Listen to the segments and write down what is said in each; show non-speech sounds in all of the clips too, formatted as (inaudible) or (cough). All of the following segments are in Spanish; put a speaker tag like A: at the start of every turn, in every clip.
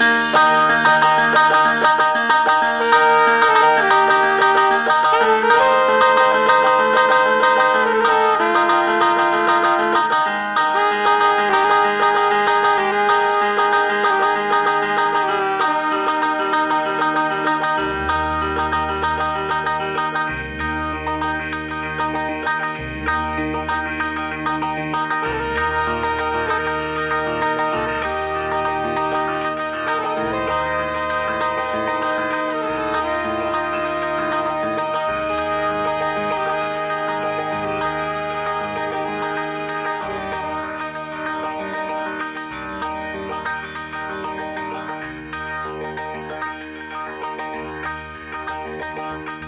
A: Música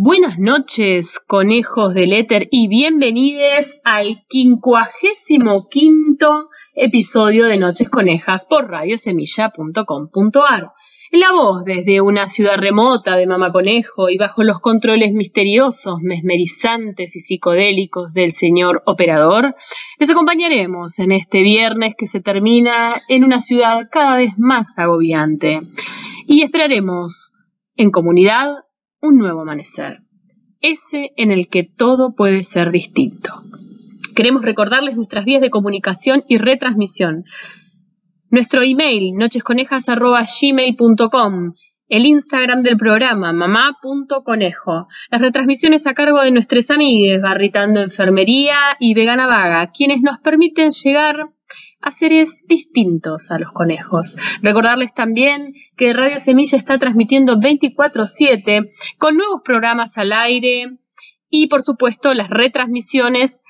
A: Buenas noches, conejos del éter, y bienvenidos al quincuagésimo quinto episodio de Noches Conejas por radiosemilla.com.ar. La voz desde una ciudad remota de Mama Conejo y bajo los controles misteriosos, mesmerizantes y psicodélicos del señor operador, les acompañaremos en este viernes que se termina en una ciudad cada vez más agobiante. Y esperaremos en comunidad un nuevo amanecer, ese en el que todo puede ser distinto. Queremos recordarles nuestras vías de comunicación y retransmisión. Nuestro email, nochesconejas.gmail.com, el Instagram del programa, mamá.conejo, las retransmisiones a cargo de nuestras amigas Barritando Enfermería y Vegana Vaga, quienes nos permiten llegar a seres distintos a los conejos. Recordarles también que Radio Semilla está transmitiendo 24/7 con nuevos programas al aire y por supuesto las retransmisiones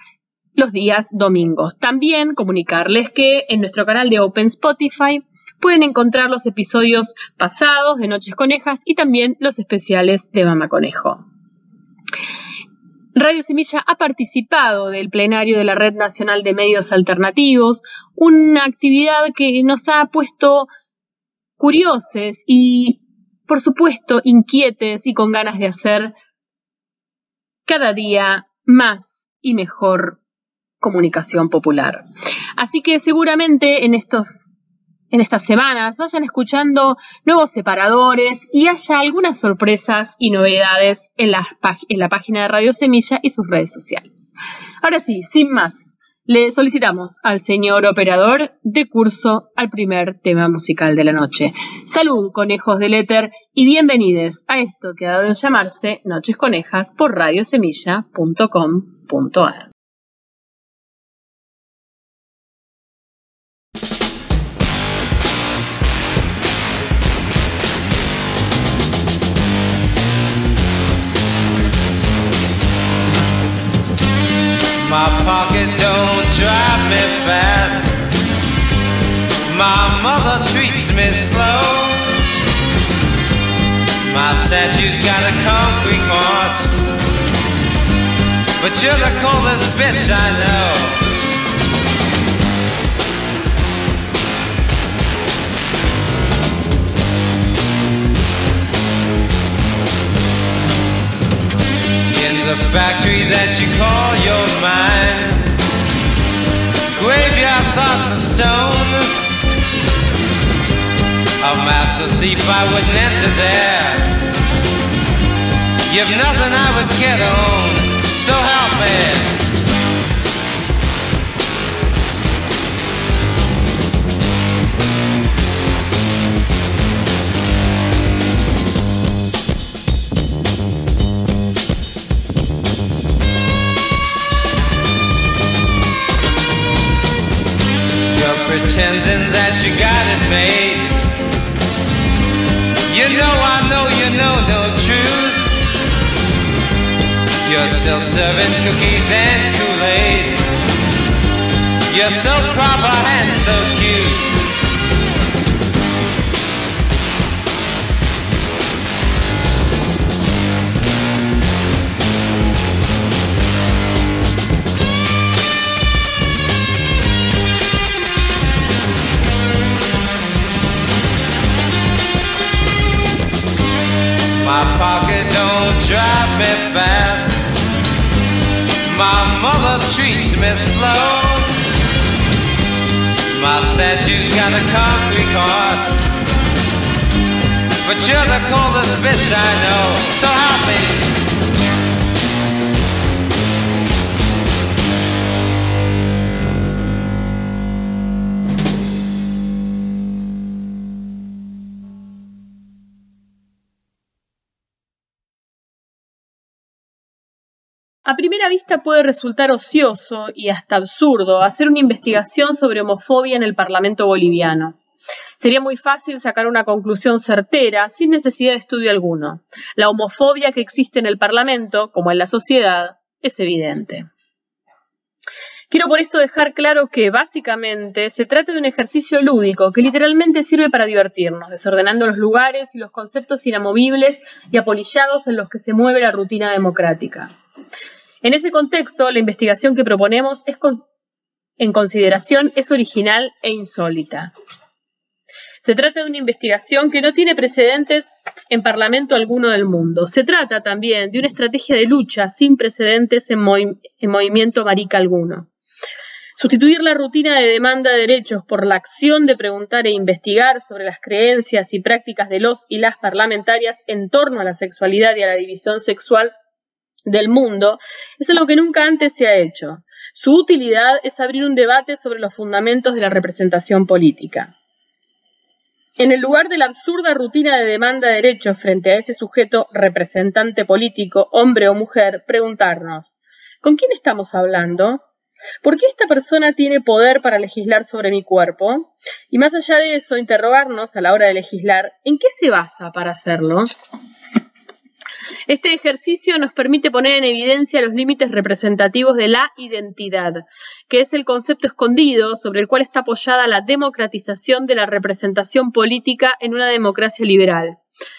A: los días domingos. También comunicarles que en nuestro canal de Open Spotify pueden encontrar los episodios pasados de Noches Conejas y también los especiales de Mama Conejo. Radio Semilla ha participado del plenario de la Red Nacional de Medios Alternativos, una actividad que nos ha puesto curiosos y, por supuesto, inquietes y con ganas de hacer cada día más y mejor comunicación popular. Así que seguramente en estos en estas semanas vayan escuchando nuevos separadores y haya algunas sorpresas y novedades en la, en la página de Radio Semilla y sus redes sociales. Ahora sí, sin más, le solicitamos al señor operador de curso al primer tema musical de la noche. Salud, conejos del éter, y bienvenidos a esto que ha dado en llamarse Noches Conejas por radiosemilla.com.ar.
B: But you're the coldest bitch I know. In the factory that you call your mind, graveyard thoughts of stone. A master thief, I wouldn't enter there. You've nothing I would care to own so help me. pretending that you got it made. You know I know you know no. You're still serving cookies and Kool-Aid. You're so proper and so cute. Me slow. My statue's got a concrete heart. But you're the coldest bitch I know. So help me.
A: A primera vista puede resultar ocioso y hasta absurdo hacer una investigación sobre homofobia en el Parlamento boliviano. Sería muy fácil sacar una conclusión certera sin necesidad de estudio alguno. La homofobia que existe en el Parlamento, como en la sociedad, es evidente. Quiero por esto dejar claro que básicamente se trata de un ejercicio lúdico que literalmente sirve para divertirnos, desordenando los lugares y los conceptos inamovibles y apolillados en los que se mueve la rutina democrática. En ese contexto, la investigación que proponemos es en consideración es original e insólita. Se trata de una investigación que no tiene precedentes en parlamento alguno del mundo. Se trata también de una estrategia de lucha sin precedentes en, en movimiento marica alguno. Sustituir la rutina de demanda de derechos por la acción de preguntar e investigar sobre las creencias y prácticas de los y las parlamentarias en torno a la sexualidad y a la división sexual del mundo es algo que nunca antes se ha hecho. Su utilidad es abrir un debate sobre los fundamentos de la representación política. En el lugar de la absurda rutina de demanda de derechos frente a ese sujeto representante político, hombre o mujer, preguntarnos, ¿con quién estamos hablando? ¿Por qué esta persona tiene poder para legislar sobre mi cuerpo? Y más allá de eso, interrogarnos a la hora de legislar, ¿en qué se basa para hacerlo? Este ejercicio nos permite poner en evidencia los límites representativos de la identidad, que es el concepto escondido sobre el cual está apoyada la democratización de la representación política en una democracia liberal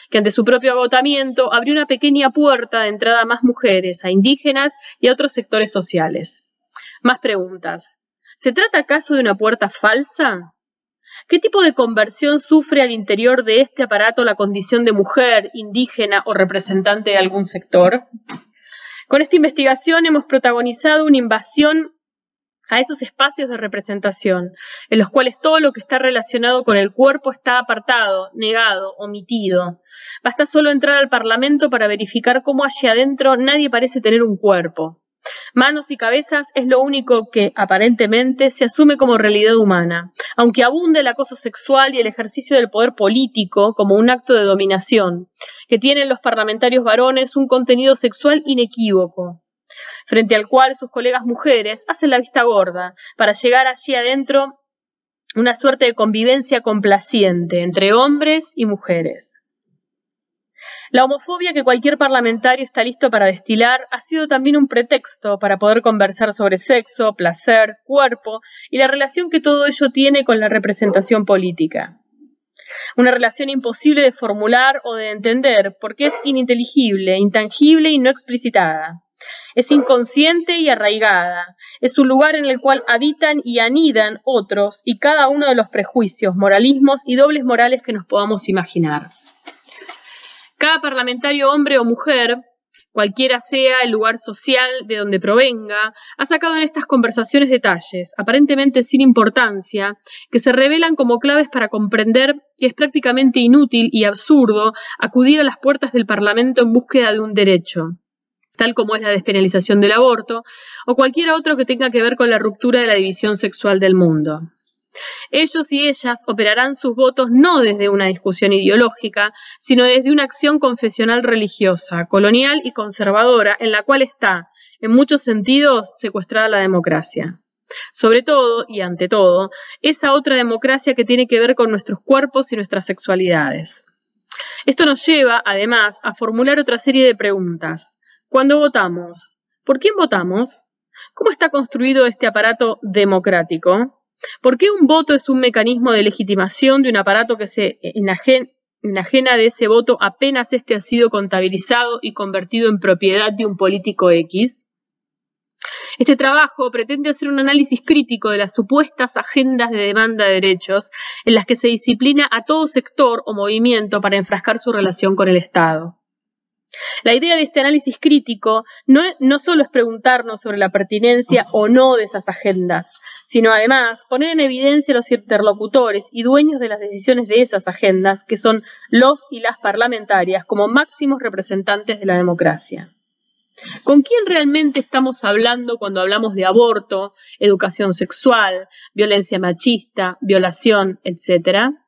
A: que ante su propio agotamiento abrió una pequeña puerta de entrada a más mujeres, a indígenas y a otros sectores sociales. Más preguntas. ¿Se trata acaso de una puerta falsa? ¿Qué tipo de conversión sufre al interior de este aparato la condición de mujer, indígena o representante de algún sector? Con esta investigación hemos protagonizado una invasión a esos espacios de representación, en los cuales todo lo que está relacionado con el cuerpo está apartado, negado, omitido. Basta solo entrar al Parlamento para verificar cómo allí adentro nadie parece tener un cuerpo. Manos y cabezas es lo único que, aparentemente, se asume como realidad humana, aunque abunde el acoso sexual y el ejercicio del poder político como un acto de dominación, que tienen los parlamentarios varones un contenido sexual inequívoco, frente al cual sus colegas mujeres hacen la vista gorda para llegar allí adentro una suerte de convivencia complaciente entre hombres y mujeres. La homofobia que cualquier parlamentario está listo para destilar ha sido también un pretexto para poder conversar sobre sexo, placer, cuerpo y la relación que todo ello tiene con la representación política. Una relación imposible de formular o de entender porque es ininteligible, intangible y no explicitada. Es inconsciente y arraigada. Es un lugar en el cual habitan y anidan otros y cada uno de los prejuicios, moralismos y dobles morales que nos podamos imaginar. Cada parlamentario, hombre o mujer, cualquiera sea el lugar social de donde provenga, ha sacado en estas conversaciones detalles, aparentemente sin importancia, que se revelan como claves para comprender que es prácticamente inútil y absurdo acudir a las puertas del Parlamento en búsqueda de un derecho tal como es la despenalización del aborto, o cualquier otro que tenga que ver con la ruptura de la división sexual del mundo. Ellos y ellas operarán sus votos no desde una discusión ideológica, sino desde una acción confesional religiosa, colonial y conservadora, en la cual está, en muchos sentidos, secuestrada la democracia. Sobre todo, y ante todo, esa otra democracia que tiene que ver con nuestros cuerpos y nuestras sexualidades. Esto nos lleva, además, a formular otra serie de preguntas. ¿Cuándo votamos? ¿Por quién votamos? ¿Cómo está construido este aparato democrático? ¿Por qué un voto es un mecanismo de legitimación de un aparato que se enajena de ese voto apenas éste ha sido contabilizado y convertido en propiedad de un político X? Este trabajo pretende hacer un análisis crítico de las supuestas agendas de demanda de derechos en las que se disciplina a todo sector o movimiento para enfrascar su relación con el Estado. La idea de este análisis crítico no, solo es preguntarnos sobre la pertinencia o no de esas agendas, sino además poner en evidencia a los interlocutores y dueños de las decisiones de esas agendas, que son los y las parlamentarias, como máximos representantes de la democracia. ¿Con quién realmente estamos hablando cuando hablamos de aborto, educación sexual, violencia machista, violación, etcétera?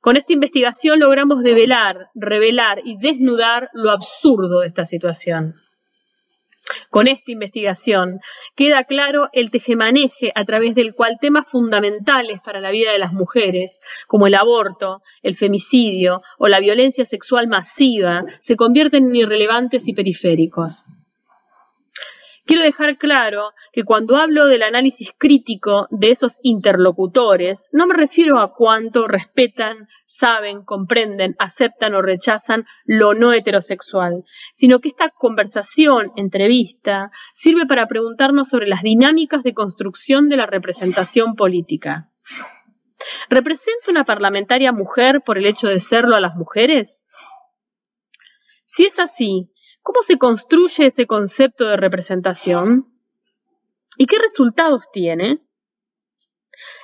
A: Con esta investigación logramos develar, revelar y desnudar lo absurdo de esta situación. Con esta investigación queda claro el tejemaneje a través del cual temas fundamentales para la vida de las mujeres, como el aborto, el femicidio o la violencia sexual masiva, se convierten en irrelevantes y periféricos. Quiero dejar claro que cuando hablo del análisis crítico de esos interlocutores, no me refiero a cuánto respetan, saben, comprenden, aceptan o rechazan lo no heterosexual, sino que esta conversación, entrevista, sirve para preguntarnos sobre las dinámicas de construcción de la representación política. ¿Representa una parlamentaria mujer por el hecho de serlo a las mujeres? Si es así, ¿Cómo se construye ese concepto de representación? ¿Y qué resultados tiene?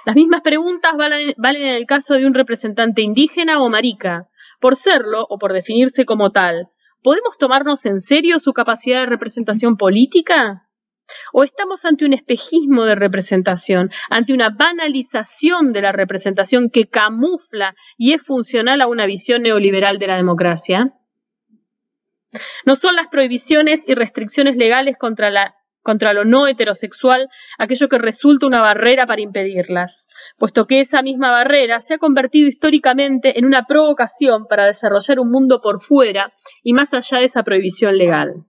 A: Las mismas preguntas valen, en el caso de un representante indígena o marica. Por serlo o por definirse como tal, ¿podemos tomarnos en serio su capacidad de representación política? ¿O estamos ante un espejismo de representación, ante una banalización de la representación que camufla y es funcional a una visión neoliberal de la democracia? No son las prohibiciones y restricciones legales contra, la, contra lo no heterosexual aquello que resulta una barrera para impedirlas, puesto que esa misma barrera se ha convertido históricamente en una provocación para desarrollar un mundo por fuera y más allá de esa prohibición legal.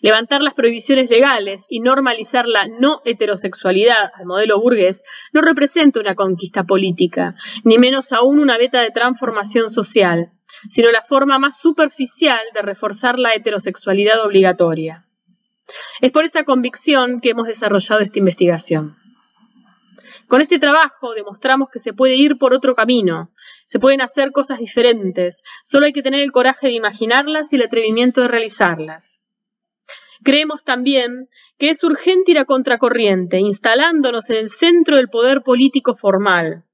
A: Levantar las prohibiciones legales y normalizar la no heterosexualidad al modelo burgués no representa una conquista política, ni menos aún una beta de transformación social, sino la forma más superficial de reforzar la heterosexualidad obligatoria. Es por esa convicción que hemos desarrollado esta investigación. Con este trabajo demostramos que se puede ir por otro camino, se pueden hacer cosas diferentes, solo hay que tener el coraje de imaginarlas y el atrevimiento de realizarlas. Creemos también que es urgente ir a contracorriente, instalándonos en el centro del poder político formal,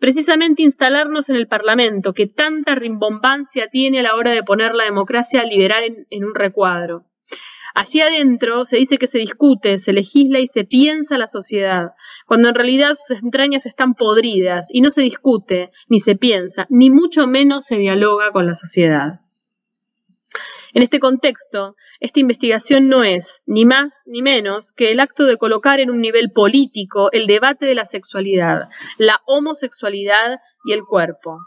A: Precisamente instalarnos en el Parlamento, que tanta rimbombancia tiene a la hora de poner la democracia liberal en, un recuadro. Allí adentro se dice que se discute, se legisla y se piensa la sociedad, cuando en realidad sus entrañas están podridas y no se discute, ni se piensa, ni mucho menos se dialoga con la sociedad. En este contexto, esta investigación no es, ni más ni menos, que el acto de colocar en un nivel político el debate de la sexualidad, la homosexualidad y el cuerpo.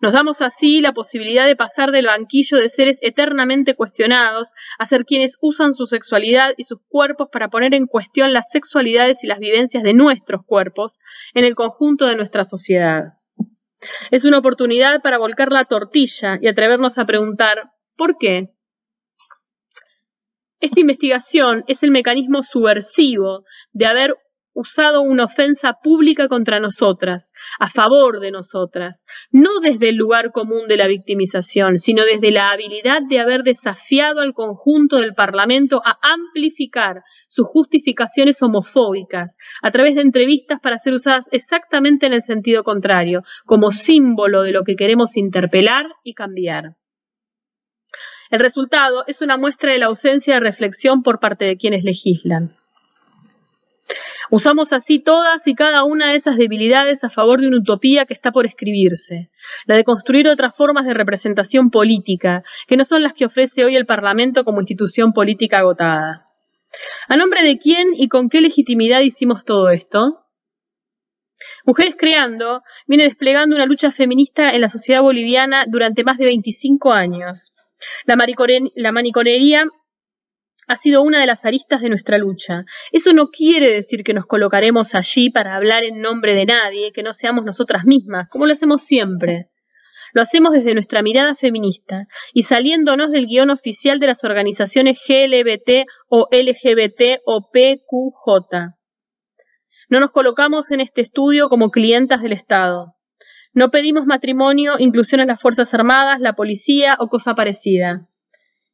A: Nos damos así la posibilidad de pasar del banquillo de seres eternamente cuestionados a ser quienes usan su sexualidad y sus cuerpos para poner en cuestión las sexualidades y las vivencias de nuestros cuerpos en el conjunto de nuestra sociedad. Es una oportunidad para volcar la tortilla y atrevernos a preguntar ¿Por qué? Esta investigación es el mecanismo subversivo de haber usado una ofensa pública contra nosotras, a favor de nosotras, no desde el lugar común de la victimización, sino desde la habilidad de haber desafiado al conjunto del Parlamento a amplificar sus justificaciones homofóbicas a través de entrevistas para ser usadas exactamente en el sentido contrario, como símbolo de lo que queremos interpelar y cambiar. El resultado es una muestra de la ausencia de reflexión por parte de quienes legislan. Usamos así todas y cada una de esas debilidades a favor de una utopía que está por escribirse, la de construir otras formas de representación política, que no son las que ofrece hoy el Parlamento como institución política agotada. ¿A nombre de quién y con qué legitimidad hicimos todo esto? Mujeres Creando viene desplegando una lucha feminista en la sociedad boliviana durante más de 25 años. La, la maniconería ha sido una de las aristas de nuestra lucha. Eso no quiere decir que nos colocaremos allí para hablar en nombre de nadie, que no seamos nosotras mismas, como lo hacemos siempre. Lo hacemos desde nuestra mirada feminista y saliéndonos del guion oficial de las organizaciones GLBT o LGBT o PQJ. No nos colocamos en este estudio como clientas del Estado. No pedimos matrimonio, inclusión en las Fuerzas Armadas, la policía o cosa parecida.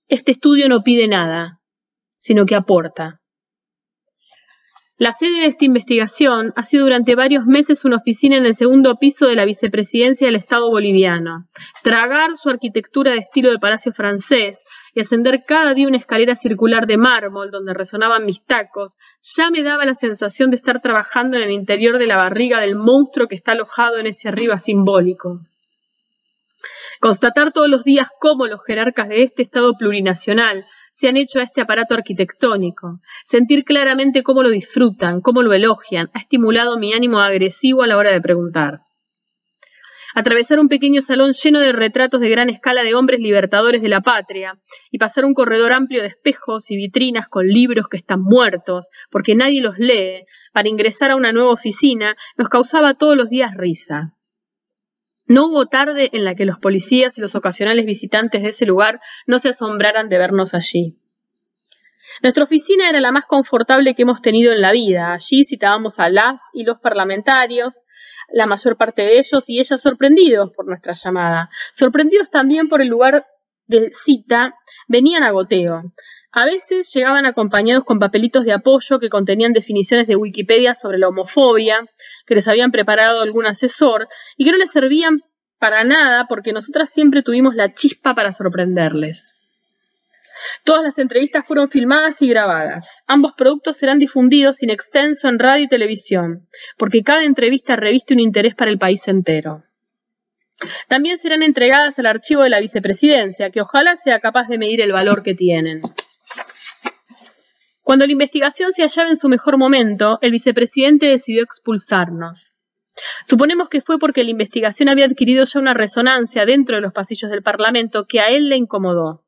A: Este estudio no pide nada sino que aporta. La sede de esta investigación ha sido durante varios meses una oficina en el segundo piso de la vicepresidencia del Estado boliviano. Tragar su arquitectura de estilo de palacio francés y ascender cada día una escalera circular de mármol donde resonaban mis tacos ya me daba la sensación de estar trabajando en el interior de la barriga del monstruo que está alojado en ese arriba simbólico. Constatar todos los días cómo los jerarcas de este Estado plurinacional se han hecho a este aparato arquitectónico, sentir claramente cómo lo disfrutan, cómo lo elogian, ha estimulado mi ánimo agresivo a la hora de preguntar. Atravesar un pequeño salón lleno de retratos de gran escala de hombres libertadores de la patria y pasar un corredor amplio de espejos y vitrinas con libros que están muertos porque nadie los lee para ingresar a una nueva oficina nos causaba todos los días risa. No hubo tarde en la que los policías y los ocasionales visitantes de ese lugar no se asombraran de vernos allí. Nuestra oficina era la más confortable que hemos tenido en la vida. Allí citábamos a las y los parlamentarios, la mayor parte de ellos y ellas sorprendidos por nuestra llamada. Sorprendidos también por el lugar de cita, venían a goteo. A veces llegaban acompañados con papelitos de apoyo que contenían definiciones de Wikipedia sobre la homofobia, que les habían preparado algún asesor y que no les servían para nada porque nosotras siempre tuvimos la chispa para sorprenderles. Todas las entrevistas fueron filmadas y grabadas. Ambos productos serán difundidos sin extenso en radio y televisión, porque cada entrevista reviste un interés para el país entero. También serán entregadas al archivo de la vicepresidencia, que ojalá sea capaz de medir el valor que tienen. Cuando la investigación se hallaba en su mejor momento, el vicepresidente decidió expulsarnos. Suponemos que fue porque la investigación había adquirido ya una resonancia dentro de los pasillos del Parlamento que a él le incomodó.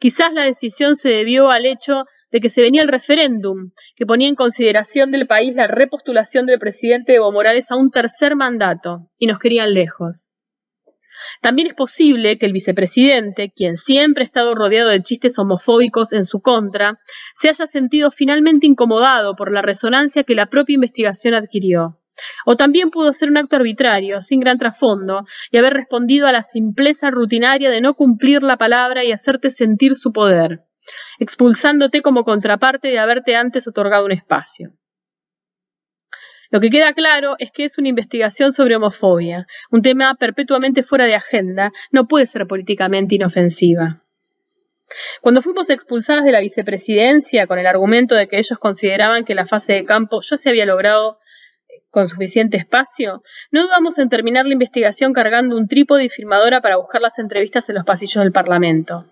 A: Quizás la decisión se debió al hecho de que se venía el referéndum, que ponía en consideración del país la repostulación del presidente Evo Morales a un tercer mandato, y nos querían lejos. También es posible que el vicepresidente, quien siempre ha estado rodeado de chistes homofóbicos en su contra, se haya sentido finalmente incomodado por la resonancia que la propia investigación adquirió. O también pudo ser un acto arbitrario, sin gran trasfondo, y haber respondido a la simpleza rutinaria de no cumplir la palabra y hacerte sentir su poder, expulsándote como contraparte de haberte antes otorgado un espacio. Lo que queda claro es que es una investigación sobre homofobia, un tema perpetuamente fuera de agenda, no puede ser políticamente inofensiva. Cuando fuimos expulsadas de la vicepresidencia con el argumento de que ellos consideraban que la fase de campo ya se había logrado con suficiente espacio, no dudamos en terminar la investigación cargando un trípode y firmadora para buscar las entrevistas en los pasillos del Parlamento.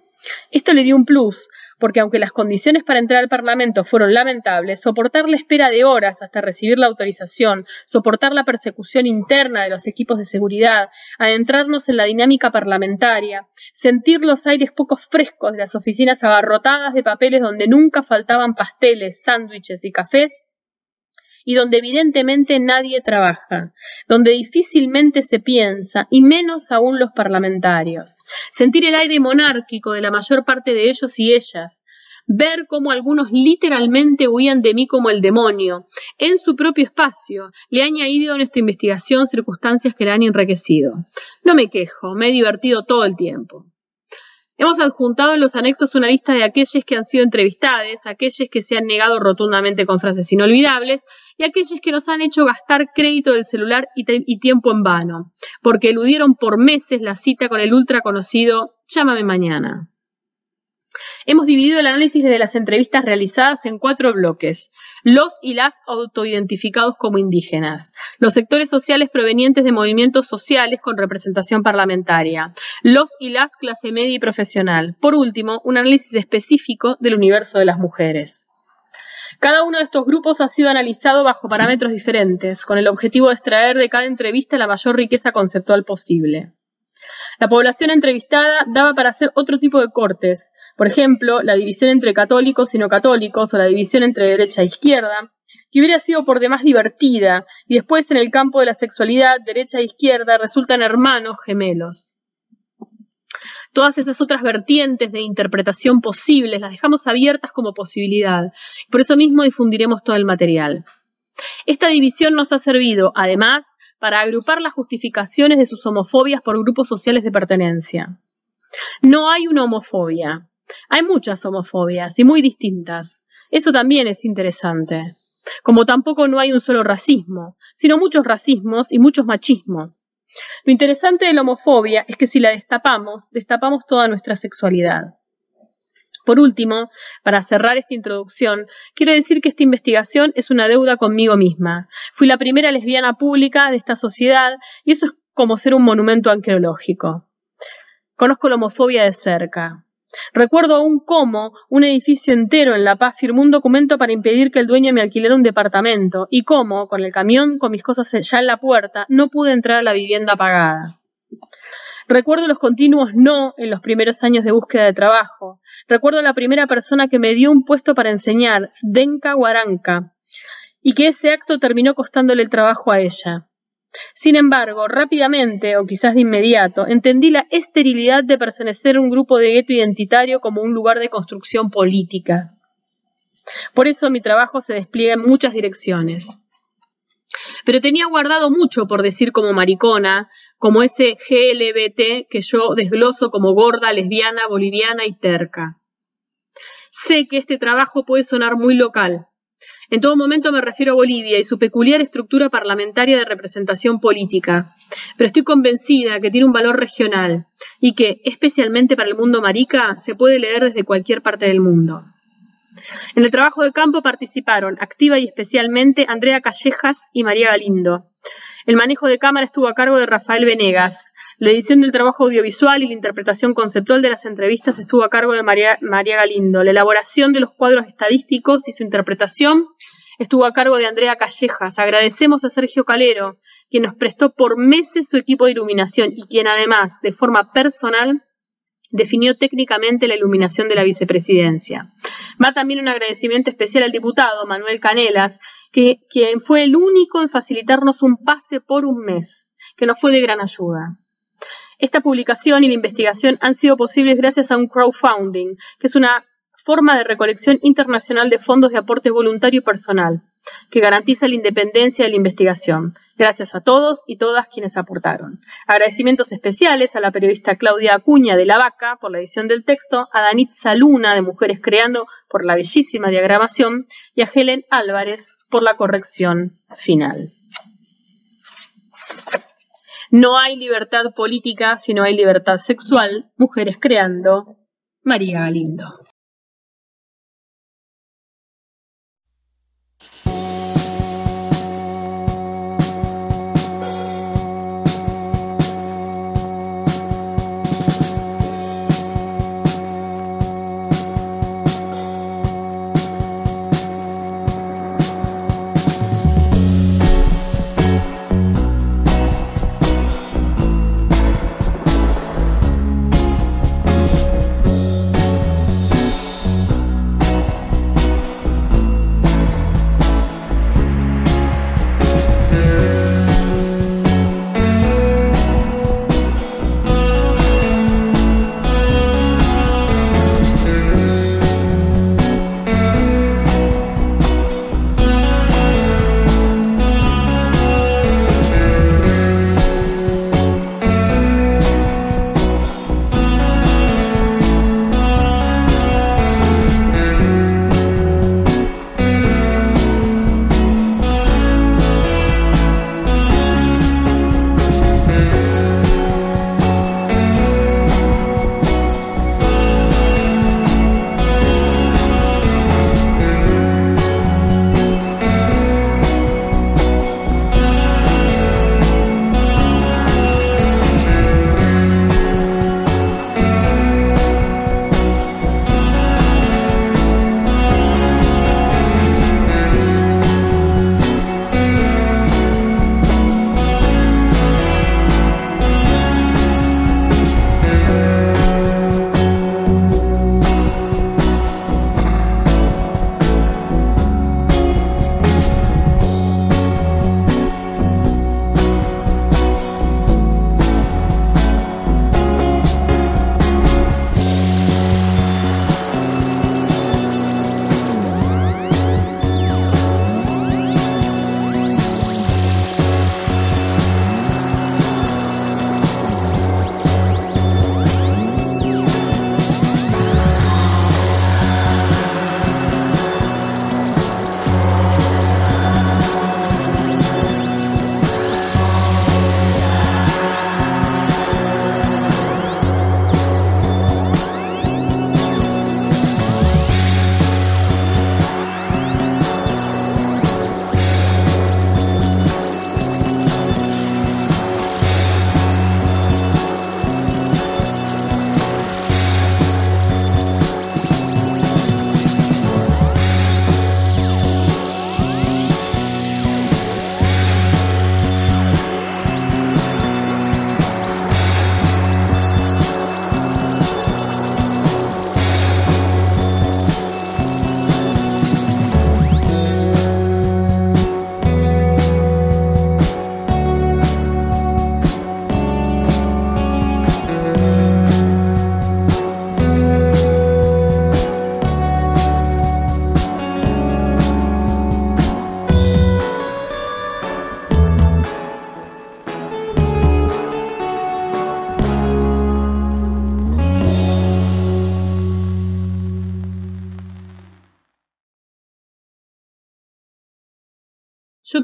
A: Esto le dio un plus, porque aunque las condiciones para entrar al Parlamento fueron lamentables, soportar la espera de horas hasta recibir la autorización, soportar la persecución interna de los equipos de seguridad, adentrarnos en la dinámica parlamentaria, sentir los aires poco frescos de las oficinas abarrotadas de papeles donde nunca faltaban pasteles, sándwiches y cafés, y donde evidentemente nadie trabaja, donde difícilmente se piensa, y menos aún los parlamentarios. Sentir el aire monárquico de la mayor parte de ellos y ellas, ver cómo algunos literalmente huían de mí como el demonio. En su propio espacio le he añadido a nuestra investigación circunstancias que la han enriquecido. No me quejo, me he divertido todo el tiempo. Hemos adjuntado en los anexos una lista de aquellos que han sido entrevistados, aquellos que se han negado rotundamente con frases inolvidables y aquellos que nos han hecho gastar crédito del celular y, y tiempo en vano, porque eludieron por meses la cita con el ultra conocido Llámame mañana. Hemos dividido el análisis de las entrevistas realizadas en cuatro bloques. Los y las autoidentificados como indígenas. Los sectores sociales provenientes de movimientos sociales con representación parlamentaria. Los y las clase media y profesional. Por último, un análisis específico del universo de las mujeres. Cada uno de estos grupos ha sido analizado bajo parámetros diferentes, con el objetivo de extraer de cada entrevista la mayor riqueza conceptual posible. La población entrevistada daba para hacer otro tipo de cortes, por ejemplo, la división entre católicos y no católicos o la división entre derecha e izquierda, que hubiera sido por demás divertida, y después en el campo de la sexualidad, derecha e izquierda resultan hermanos gemelos. Todas esas otras vertientes de interpretación posibles las dejamos abiertas como posibilidad. Por eso mismo difundiremos todo el material. Esta división nos ha servido, además, para agrupar las justificaciones de sus homofobias por grupos sociales de pertenencia. No hay una homofobia. Hay muchas homofobias y muy distintas. Eso también es interesante. Como tampoco no hay un solo racismo, sino muchos racismos y muchos machismos. Lo interesante de la homofobia es que si la destapamos, destapamos toda nuestra sexualidad. Por último, para cerrar esta introducción, quiero decir que esta investigación es una deuda conmigo misma. Fui la primera lesbiana pública de esta sociedad y eso es como ser un monumento arqueológico. Conozco la homofobia de cerca. Recuerdo aún cómo un edificio entero en La Paz firmó un documento para impedir que el dueño me alquilara un departamento y cómo, con el camión con mis cosas ya en la puerta, no pude entrar a la vivienda pagada. Recuerdo los continuos no en los primeros años de búsqueda de trabajo. Recuerdo la primera persona que me dio un puesto para enseñar, Denka Guaranca, y que ese acto terminó costándole el trabajo a ella. Sin embargo, rápidamente, o quizás de inmediato, entendí la esterilidad de pertenecer a un grupo de gueto identitario como un lugar de construcción política. Por eso mi trabajo se despliega en muchas direcciones. Pero tenía guardado mucho por decir como maricona, como ese GLBT que yo desgloso como gorda, lesbiana, boliviana y terca. Sé que este trabajo puede sonar muy local. En todo momento me refiero a Bolivia y su peculiar estructura parlamentaria de representación política, pero estoy convencida que tiene un valor regional y que, especialmente para el mundo marica, se puede leer desde cualquier parte del mundo. En el trabajo de campo participaron, activa y especialmente, Andrea Callejas y María Galindo. El manejo de cámara estuvo a cargo de Rafael Venegas. La edición del trabajo audiovisual y la interpretación conceptual de las entrevistas estuvo a cargo de María, María Galindo. La elaboración de los cuadros estadísticos y su interpretación estuvo a cargo de Andrea Callejas. Agradecemos a Sergio Calero, quien nos prestó por meses su equipo de iluminación y quien además, de forma personal, definió técnicamente la iluminación de la vicepresidencia. Va también un agradecimiento especial al diputado Manuel Canelas, que, quien fue el único en facilitarnos un pase por un mes, que nos fue de gran ayuda. Esta publicación y la investigación han sido posibles gracias a un crowdfunding, que es una forma de recolección internacional de fondos de aporte voluntario y personal, que garantiza la independencia de la investigación. Gracias a todos y todas quienes aportaron. Agradecimientos especiales a la periodista Claudia Acuña de La Vaca por la edición del texto, a Danit Saluna de Mujeres Creando por la bellísima diagramación y a Helen Álvarez por la corrección final. No hay libertad política si no hay libertad sexual. Mujeres Creando. María Galindo.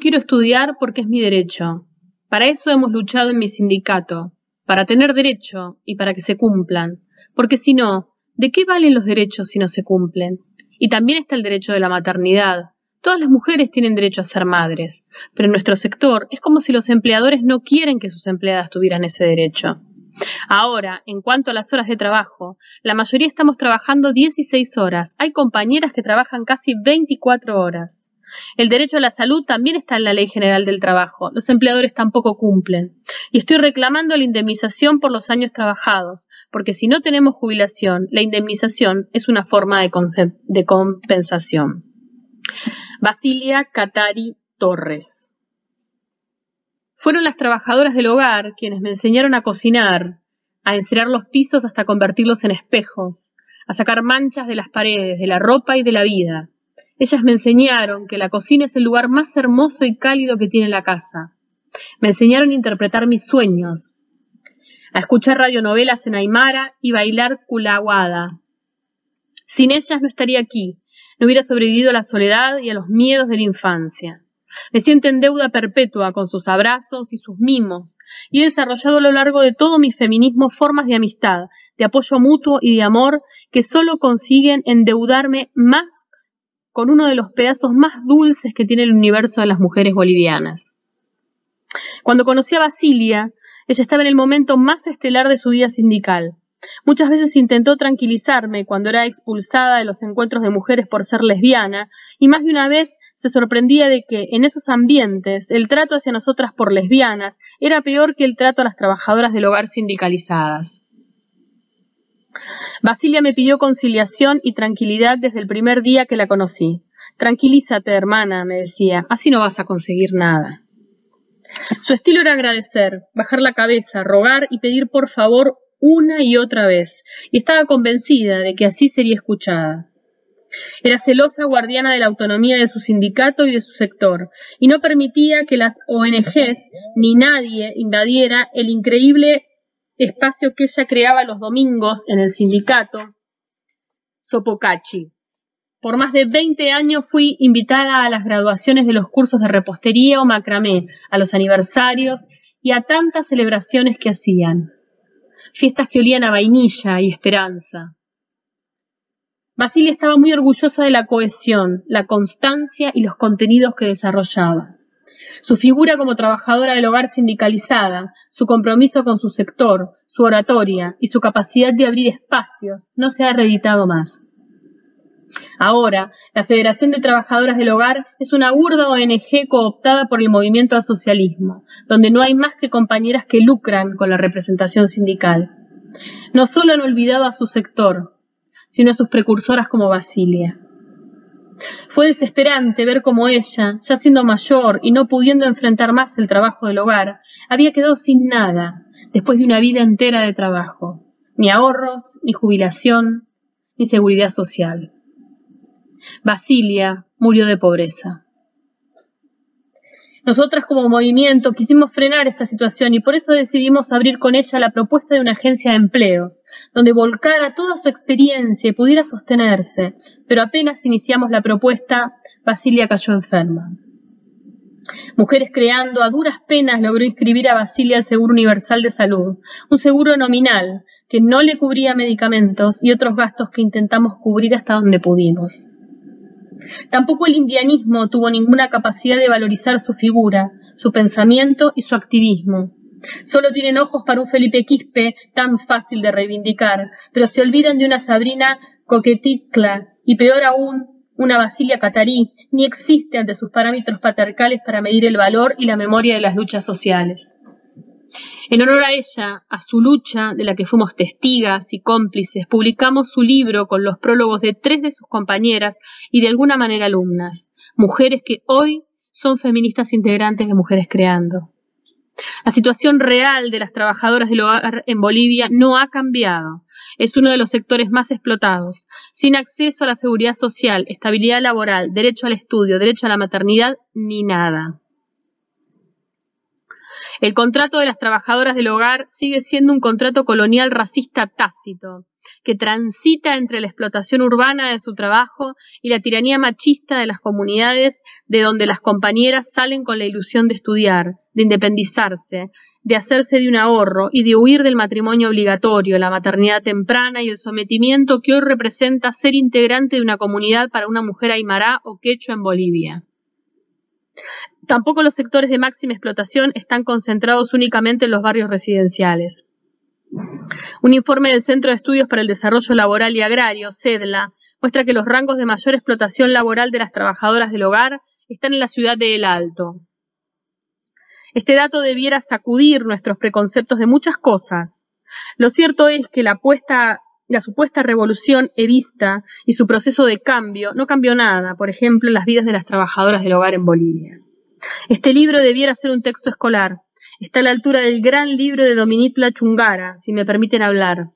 A: Quiero estudiar porque es mi derecho. Para eso hemos luchado en mi sindicato, para tener derecho y para que se cumplan. Porque si no, ¿de qué valen los derechos si no se cumplen? Y también está el derecho de la maternidad. Todas las mujeres tienen derecho a ser madres, pero en nuestro sector es como si los empleadores no quieren que sus empleadas tuvieran ese derecho. Ahora, en cuanto a las horas de trabajo, la mayoría estamos trabajando 16 horas. Hay compañeras que trabajan casi 24 horas. El derecho a la salud también está en la Ley General del Trabajo. Los empleadores tampoco cumplen. Y estoy reclamando la indemnización por los años trabajados, porque si no tenemos jubilación, la indemnización es una forma de, de compensación. Basilia Catari Torres. Fueron las trabajadoras del hogar quienes me enseñaron a cocinar, a encerar los pisos hasta convertirlos en espejos, a sacar manchas de las paredes, de la ropa y de la vida. Ellas me enseñaron que la cocina es el lugar más hermoso y cálido que tiene la casa. Me enseñaron a interpretar mis sueños, a escuchar radionovelas en Aymara y bailar culaguada. Sin ellas no estaría aquí, no hubiera sobrevivido a la soledad y a los miedos de la infancia. Me siento en deuda perpetua con sus abrazos y sus mimos, y he desarrollado a lo largo de todo mi feminismo formas de amistad, de apoyo mutuo y de amor que solo consiguen endeudarme más con uno de los pedazos más dulces que tiene el universo de las mujeres bolivianas. Cuando conocí a Basilia, ella estaba en el momento más estelar de su vida sindical. Muchas veces intentó tranquilizarme cuando era expulsada de los encuentros de mujeres por ser lesbiana, y más de una vez se sorprendía de que en esos ambientes el trato hacia nosotras por lesbianas era peor que el trato a las trabajadoras del hogar sindicalizadas. Basilia me pidió conciliación y tranquilidad desde el primer día que la conocí. Tranquilízate, hermana, me decía, así no vas a conseguir nada. Su estilo era agradecer, bajar la cabeza, rogar y pedir por favor una y otra vez, y estaba convencida de que así sería escuchada. Era celosa guardiana de la autonomía de su sindicato y de su sector, y no permitía que las ONGs ni nadie invadiera el increíble espacio que ella creaba los domingos en el sindicato Sopocachi. Por más de 20 años fui invitada a las graduaciones de los cursos de repostería o macramé, a los aniversarios y a tantas celebraciones que hacían. Fiestas que olían a vainilla y esperanza. Basilia estaba muy orgullosa de la cohesión, la constancia y los contenidos que desarrollaba. Su figura como trabajadora del hogar sindicalizada, su compromiso con su sector, su oratoria y su capacidad de abrir espacios no se ha reeditado más. Ahora, la Federación de Trabajadoras del Hogar es una burda ONG cooptada por el movimiento al socialismo, donde no hay más que compañeras que lucran con la representación sindical. No solo han olvidado a su sector, sino a sus precursoras como Basilia. Fue desesperante ver cómo ella, ya siendo mayor y no pudiendo enfrentar más el trabajo del hogar, había quedado sin nada después de una vida entera de trabajo, ni ahorros, ni jubilación, ni seguridad social. Basilia murió de pobreza. Nosotras como movimiento quisimos frenar esta situación y por eso decidimos abrir con ella la propuesta de una agencia de empleos, donde volcara toda su experiencia y pudiera sostenerse, pero apenas iniciamos la propuesta, Basilia cayó enferma. Mujeres Creando a duras penas logró inscribir a Basilia al Seguro Universal de Salud, un seguro nominal que no le cubría medicamentos y otros gastos que intentamos cubrir hasta donde pudimos. Tampoco el indianismo tuvo ninguna capacidad de valorizar su figura, su pensamiento y su activismo. Solo tienen ojos para un Felipe Quispe tan fácil de reivindicar, pero se olvidan de una Sabrina Coqueticla y peor aún, una Basilia Catarí, ni existe ante sus parámetros patriarcales para medir el valor y la memoria de las luchas sociales. En honor a ella, a su lucha, de la que fuimos testigas y cómplices, publicamos su libro con los prólogos de tres de sus compañeras y de alguna manera alumnas, mujeres que hoy son feministas integrantes de Mujeres Creando. La situación real de las trabajadoras del hogar en Bolivia no ha cambiado. Es uno de los sectores más explotados, sin acceso a la seguridad social, estabilidad laboral, derecho al estudio, derecho a la maternidad, ni nada. El contrato de las trabajadoras del hogar sigue siendo un contrato colonial racista tácito, que transita entre la explotación urbana de su trabajo y la tiranía machista de las comunidades de donde las compañeras salen con la ilusión de estudiar, de independizarse, de hacerse de un ahorro y de huir del matrimonio obligatorio, la maternidad temprana y el sometimiento que hoy representa ser integrante de una comunidad para una mujer aymara o quechua en Bolivia. Tampoco los sectores de máxima explotación están concentrados únicamente en los barrios residenciales. Un informe del Centro de Estudios para el Desarrollo Laboral y Agrario, CEDLA, muestra que los rangos de mayor explotación laboral de las trabajadoras del hogar están en la ciudad de El Alto. Este dato debiera sacudir nuestros preconceptos de muchas cosas. Lo cierto es que la, la supuesta revolución evista y su proceso de cambio no cambió nada, por ejemplo, en las vidas de las trabajadoras del hogar en Bolivia. Este libro debiera ser un texto escolar, está a la altura del gran libro de Domitila Chungara, si me permiten hablar.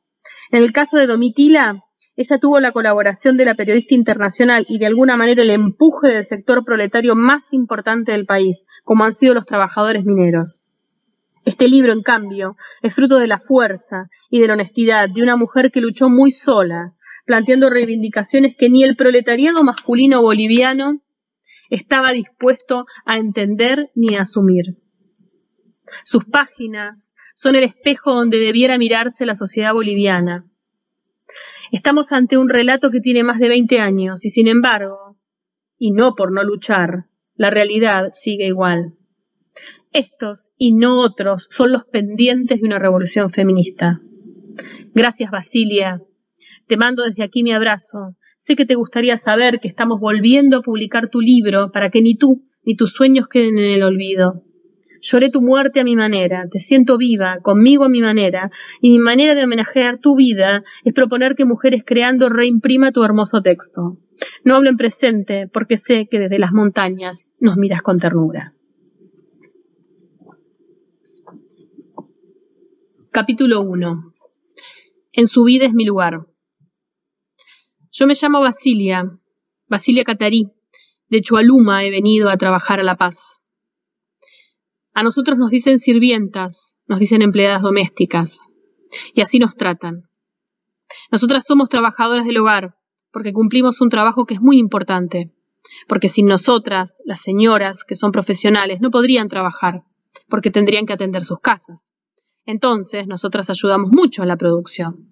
A: En el caso de Domitila, ella tuvo la colaboración de la periodista internacional y de alguna manera el empuje del sector proletario más importante del país, como han sido los trabajadores mineros. Este libro, en cambio, es fruto de la fuerza y de la honestidad de una mujer que luchó muy sola, planteando reivindicaciones que ni el proletariado masculino boliviano estaba dispuesto a entender ni a asumir. Sus páginas son el espejo donde debiera mirarse la sociedad boliviana. Estamos ante un relato que tiene más de 20 años y sin embargo, y no por no luchar, la realidad sigue igual. Estos y no otros son los pendientes de una revolución feminista. Gracias, Basilia. Te mando desde aquí mi abrazo. Sé que te gustaría saber que estamos volviendo a publicar tu libro para que ni tú ni tus sueños queden en el olvido. Lloré tu muerte a mi manera, te siento viva, conmigo a mi manera, y mi manera de homenajear tu vida es proponer que Mujeres Creando reimprima tu hermoso texto. No hablo en presente porque sé que desde las montañas nos miras con ternura. Capítulo 1. En su vida es mi lugar. Yo me llamo Basilia, Basilia Catarí. De Chualuma he venido a trabajar a La Paz. A nosotros nos dicen sirvientas, nos dicen empleadas domésticas, y así nos tratan. Nosotras somos trabajadoras del hogar, porque cumplimos un trabajo que es muy importante, porque sin nosotras, las señoras, que son profesionales, no podrían trabajar, porque tendrían que atender sus casas. Entonces, nosotras ayudamos mucho a la producción.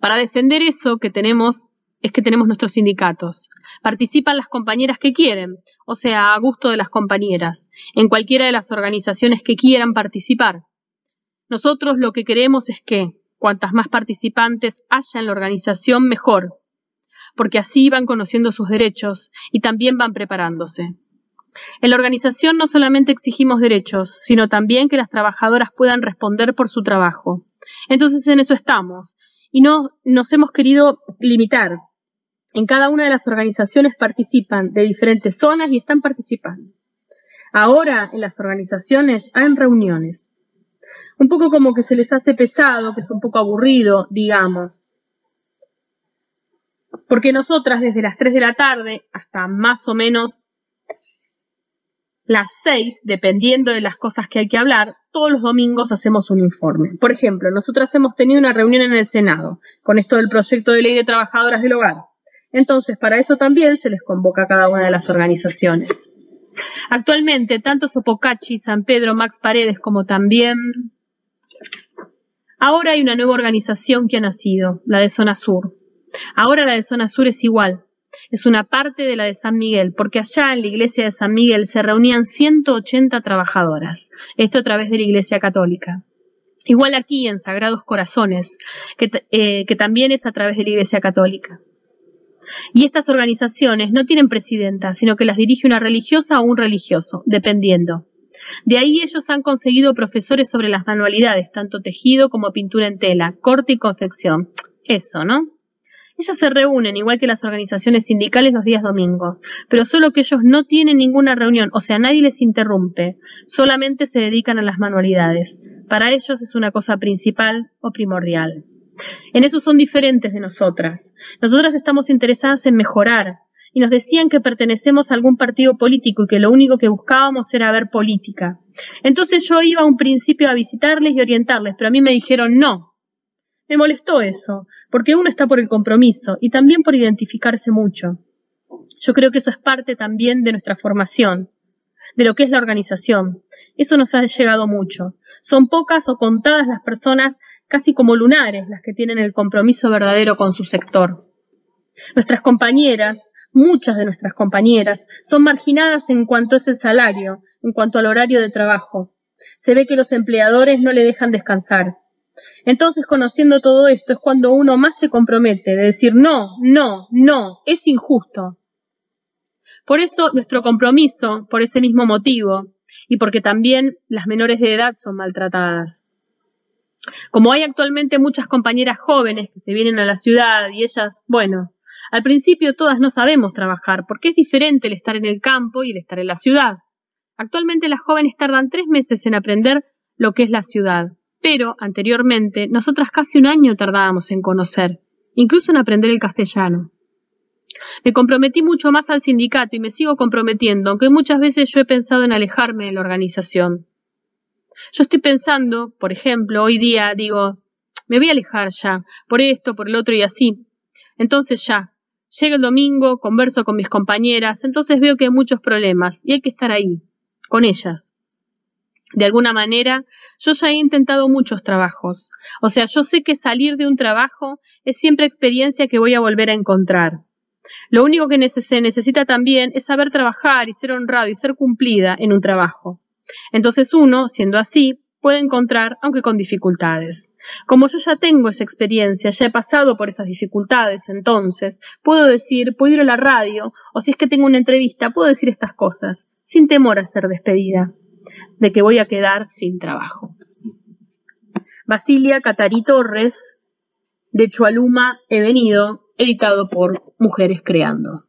A: Para defender eso que tenemos es que tenemos nuestros sindicatos. Participan las compañeras que quieren, o sea, a gusto de las compañeras, en cualquiera de las organizaciones que quieran participar. Nosotros lo que queremos es que, cuantas más participantes haya en la organización, mejor, porque así van conociendo sus derechos y también van preparándose. En la organización no solamente exigimos derechos, sino también que las trabajadoras puedan responder por su trabajo. Entonces en eso estamos, y no nos hemos querido limitar. En cada una de las organizaciones participan de diferentes zonas y están participando. Ahora en las organizaciones hay reuniones. Un poco como que se les hace pesado, que es un poco aburrido, digamos. Porque nosotras desde las 3 de la tarde hasta más o menos las 6, dependiendo de las cosas que hay que hablar, todos los domingos hacemos un informe. Por ejemplo, nosotras hemos tenido una reunión en el Senado con esto del proyecto de ley de trabajadoras del hogar. Entonces, para eso también se les convoca a cada una de las organizaciones. Actualmente, tanto Sopocachi, San Pedro, Max Paredes, como también... Ahora hay una nueva organización que ha nacido, la de Zona Sur. Ahora la de Zona Sur es igual, es una parte de la de San Miguel, porque allá en la iglesia de San Miguel se reunían 180 trabajadoras, esto a través de la iglesia católica. Igual aquí en Sagrados Corazones, que, eh, que también es a través de la iglesia católica. Y estas organizaciones no tienen presidenta, sino que las dirige una religiosa o un religioso, dependiendo. De ahí ellos han conseguido profesores sobre las manualidades, tanto tejido como pintura en tela, corte y confección. Eso, ¿no? Ellas se reúnen, igual que las organizaciones sindicales, los días domingos, pero solo que ellos no tienen ninguna reunión, o sea, nadie les interrumpe, solamente se dedican a las manualidades. Para ellos es una cosa principal o primordial. En eso son diferentes de nosotras. Nosotras estamos interesadas en mejorar, y nos decían que pertenecemos a algún partido político y que lo único que buscábamos era ver política. Entonces yo iba a un principio a visitarles y orientarles, pero a mí me dijeron no. Me molestó eso, porque uno está por el compromiso y también por identificarse mucho. Yo creo que eso es parte también de nuestra formación, de lo que es la organización. Eso nos ha llegado mucho. Son pocas o contadas las personas, casi como lunares, las que tienen el compromiso verdadero con su sector. Nuestras compañeras, muchas de nuestras compañeras, son marginadas en cuanto es el salario, en cuanto al horario de trabajo. Se ve que los empleadores no le dejan descansar. Entonces, conociendo todo esto, es cuando uno más se compromete de decir no, no, no, es injusto. Por eso nuestro compromiso, por ese mismo motivo, y porque también las menores de edad son maltratadas. Como hay actualmente muchas compañeras jóvenes que se vienen a la ciudad y ellas, bueno, al principio todas no sabemos trabajar porque es diferente el estar en el campo y el estar en la ciudad. Actualmente las jóvenes tardan tres meses en aprender lo que es la ciudad, pero anteriormente nosotras casi un año tardábamos en conocer, incluso en aprender el castellano. Me comprometí mucho más al sindicato y me sigo comprometiendo, aunque muchas veces yo he pensado en alejarme de la organización. Yo estoy pensando, por ejemplo, hoy día digo, me voy a alejar ya, por esto, por el otro y así. Entonces ya, llega el domingo, converso con mis compañeras, entonces veo que hay muchos problemas y hay que estar ahí, con ellas. De alguna manera, yo ya he intentado muchos trabajos. O sea, yo sé que salir de un trabajo es siempre experiencia que voy a volver a encontrar. Lo único que se necesita también es saber trabajar y ser honrado y ser cumplida en un trabajo. Entonces uno, siendo así, puede encontrar, aunque con dificultades. Como yo ya tengo esa experiencia, ya he pasado por esas dificultades, entonces puedo decir, puedo ir a la radio, o si es que tengo una entrevista, puedo decir estas cosas, sin temor a ser despedida, de que voy a quedar sin trabajo. Basilia Catari Torres, de Chualuma he venido, editado por Mujeres Creando.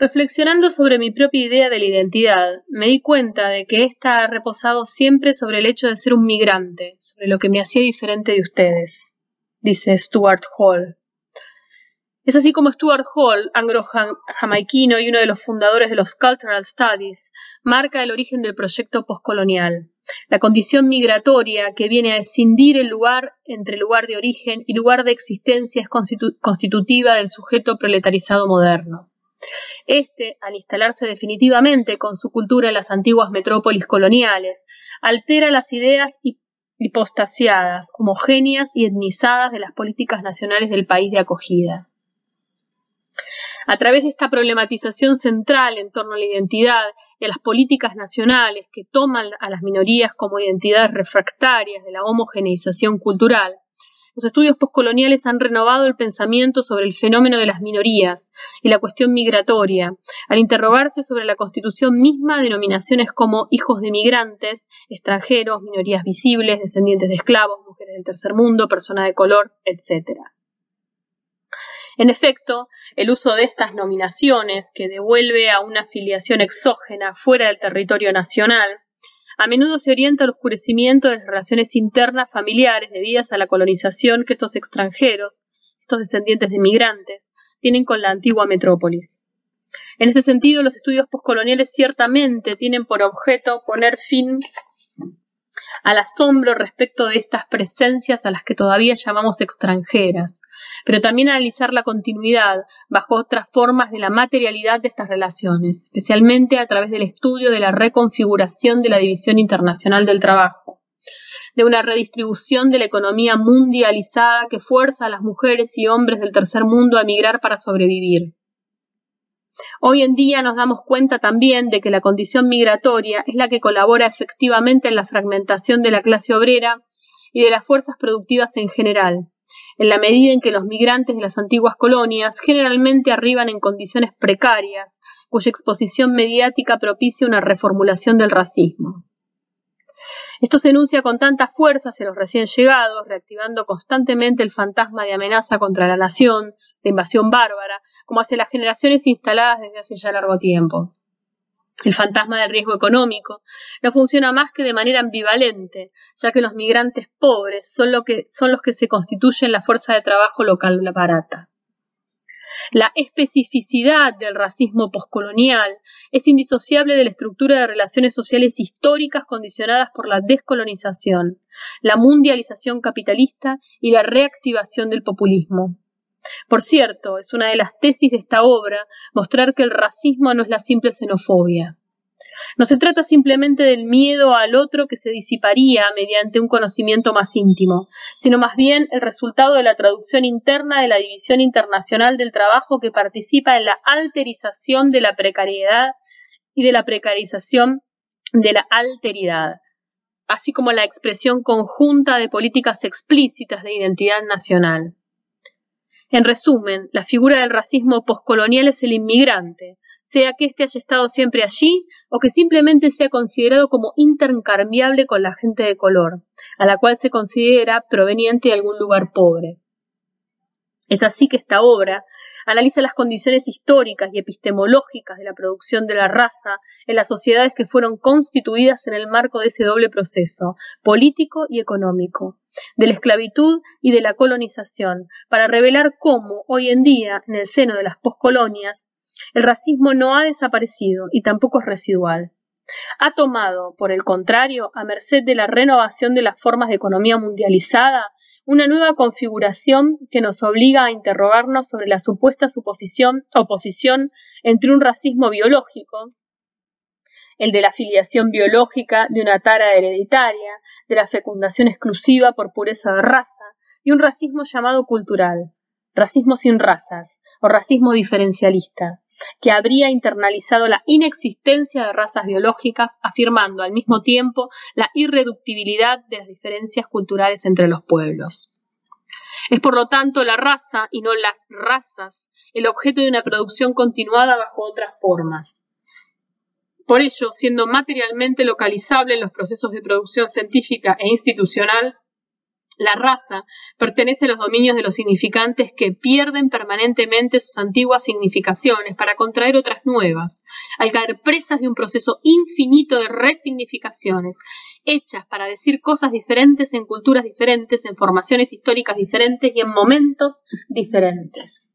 A: Reflexionando sobre mi propia idea de la identidad, me di cuenta de que ésta ha reposado siempre sobre el hecho de ser un migrante, sobre lo que me hacía diferente de ustedes, dice Stuart Hall. Es así como Stuart Hall, anglo-jamaiquino y uno de los fundadores de los Cultural Studies, marca el origen del proyecto postcolonial, la condición migratoria que viene a escindir el lugar entre lugar de origen y lugar de existencia constitutiva del sujeto proletarizado moderno. Este, al instalarse definitivamente con su cultura en las antiguas metrópolis coloniales, altera las ideas hipostasiadas, homogéneas y etnizadas de las políticas nacionales del país de acogida. A través de esta problematización central en torno a la identidad y a las políticas nacionales que toman a las minorías como identidades refractarias de la homogeneización cultural, los estudios postcoloniales han renovado el pensamiento sobre el fenómeno de las minorías y la cuestión migratoria, al interrogarse sobre la constitución misma de denominaciones como hijos de migrantes, extranjeros, minorías visibles, descendientes de esclavos, mujeres del tercer mundo, personas de color, etc. En efecto, el uso de estas nominaciones, que devuelve a una filiación exógena fuera del territorio nacional, a menudo se orienta al oscurecimiento de las relaciones internas familiares debidas a la colonización que estos extranjeros, estos descendientes de migrantes, tienen con la antigua metrópolis. En este sentido, los estudios postcoloniales ciertamente tienen por objeto poner fin al asombro respecto de estas presencias a las que todavía llamamos extranjeras, pero también analizar la continuidad bajo otras formas de la materialidad de estas relaciones, especialmente a través del estudio de la reconfiguración de la división internacional del trabajo, de una redistribución de la economía mundializada que fuerza a las mujeres y hombres del tercer mundo a emigrar para sobrevivir. Hoy en día nos damos cuenta también de que la condición migratoria es la que colabora efectivamente en la fragmentación de la clase obrera y de las fuerzas productivas en general, en la medida en que los migrantes de las antiguas colonias generalmente arriban en condiciones precarias, cuya exposición mediática propicia una reformulación del racismo. Esto se enuncia con tanta fuerza hacia los recién llegados, reactivando constantemente el fantasma de amenaza contra la nación, de invasión bárbara, como hacia las generaciones instaladas desde hace ya largo tiempo. El fantasma del riesgo económico no funciona más que de manera ambivalente, ya que los migrantes pobres son, son los que se constituyen la fuerza de trabajo local barata. La especificidad del racismo poscolonial es indisociable de la estructura de relaciones sociales históricas condicionadas por la descolonización, la mundialización capitalista y la reactivación del populismo. Por cierto, es una de las tesis de esta obra mostrar que el racismo no es la simple xenofobia. No se trata simplemente del miedo al otro que se disiparía mediante un conocimiento más íntimo, sino más bien el resultado de la traducción interna de la División Internacional del Trabajo que participa en la alterización de la precariedad y de la precarización de la alteridad, así como la expresión conjunta de políticas explícitas de identidad nacional. En resumen, la figura del racismo postcolonial es el inmigrante, sea que éste haya estado siempre allí o que simplemente sea considerado como intercambiable con la gente de color, a la cual se considera proveniente de algún lugar pobre. Es así que esta obra analiza las condiciones históricas y epistemológicas de la producción de la raza en las sociedades que fueron constituidas en el marco de ese doble proceso, político y económico, de la esclavitud y de la colonización, para revelar cómo, hoy en día, en el seno de las poscolonias, el racismo no ha desaparecido y tampoco es residual. Ha tomado, por el contrario, a merced de la renovación de las formas de economía mundializada, una nueva configuración que nos obliga a interrogarnos sobre la supuesta suposición, oposición entre un racismo biológico, el de la filiación biológica de una tara hereditaria, de la fecundación exclusiva por pureza de raza, y un racismo llamado cultural, racismo sin razas o racismo diferencialista, que habría internalizado la inexistencia de razas biológicas, afirmando al mismo tiempo la irreductibilidad de las diferencias culturales entre los pueblos. Es por lo tanto la raza y no las razas el objeto de una producción continuada bajo otras formas. Por ello, siendo materialmente localizable en los procesos de producción científica e institucional, La raza pertenece a los dominios de los significantes que pierden permanentemente sus antiguas significaciones para contraer otras nuevas, al caer presas de un proceso infinito de resignificaciones, hechas para decir cosas diferentes en culturas diferentes, en formaciones históricas diferentes y en momentos diferentes.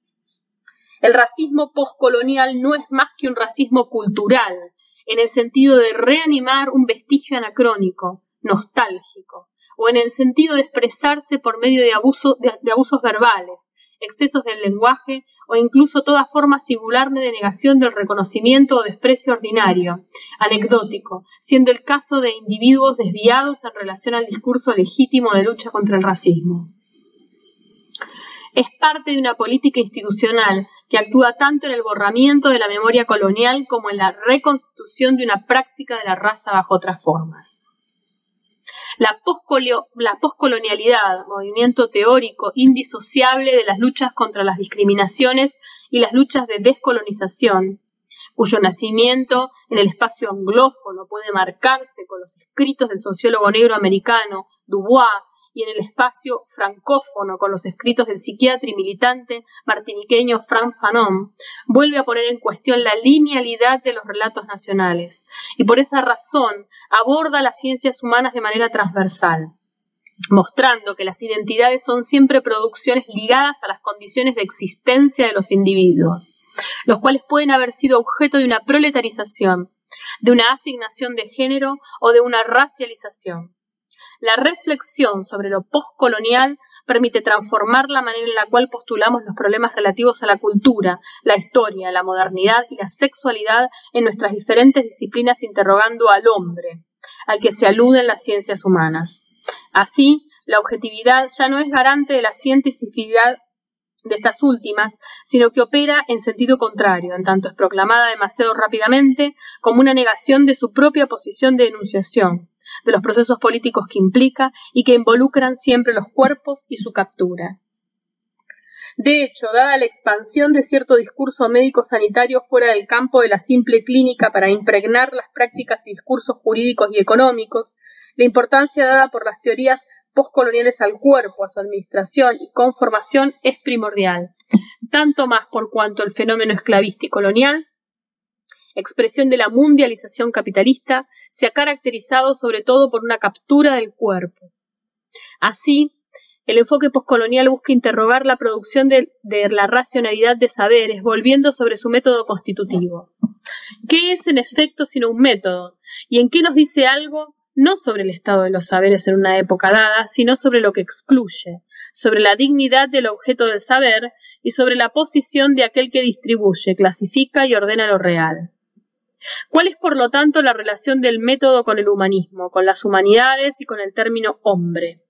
A: El racismo postcolonial no es más que un racismo cultural, en el sentido de reanimar un vestigio anacrónico, nostálgico, o en el sentido de expresarse por medio de, abuso, de, abusos verbales, excesos del lenguaje o incluso toda forma singular de negación del reconocimiento o desprecio ordinario, anecdótico, siendo el caso de individuos desviados en relación al discurso legítimo de lucha contra el racismo. Es parte de una política institucional que actúa tanto en el borramiento de la memoria colonial como en la reconstitución de una práctica de la raza bajo otras formas. La, poscolonialidad, movimiento teórico indisociable de las luchas contra las discriminaciones y las luchas de descolonización, cuyo nacimiento en el espacio anglófono puede marcarse con los escritos del sociólogo negro americano Dubois y en el espacio francófono con los escritos del psiquiatra y militante martiniqueño Frank Fanon, vuelve a poner en cuestión la linealidad de los relatos nacionales y por esa razón aborda las ciencias humanas de manera transversal mostrando que las identidades son siempre producciones ligadas a las condiciones de existencia de los individuos, los cuales pueden haber sido objeto de una proletarización, de una asignación de género o de una racialización. La reflexión sobre lo postcolonial permite transformar la manera en la cual postulamos los problemas relativos a la cultura, la historia, la modernidad y la sexualidad en nuestras diferentes disciplinas interrogando al hombre, al que se aluden las ciencias humanas. Así, la objetividad ya no es garante de la cientificidad de estas últimas, sino que opera en sentido contrario, en tanto es proclamada demasiado rápidamente como una negación de su propia posición de enunciación, de los procesos políticos que implica y que involucran siempre los cuerpos y su captura. De hecho, dada la expansión de cierto discurso médico-sanitario fuera del campo de la simple clínica para impregnar las prácticas y discursos jurídicos y económicos, la importancia dada por las teorías postcoloniales al cuerpo, a su administración y conformación es primordial, tanto más por cuanto el fenómeno esclavista colonial expresión de la mundialización capitalista, se ha caracterizado sobre todo por una captura del cuerpo. Así, el enfoque postcolonial busca interrogar la producción de, la racionalidad de saberes, volviendo sobre su método constitutivo. ¿Qué es en efecto sino un método? ¿Y en qué nos dice algo no sobre el estado de los saberes en una época dada, sino sobre lo que excluye, sobre la dignidad del objeto del saber y sobre la posición de aquel que distribuye, clasifica y ordena lo real. ¿Cuál es, por lo tanto, la relación del método con el humanismo, con las humanidades y con el término hombre?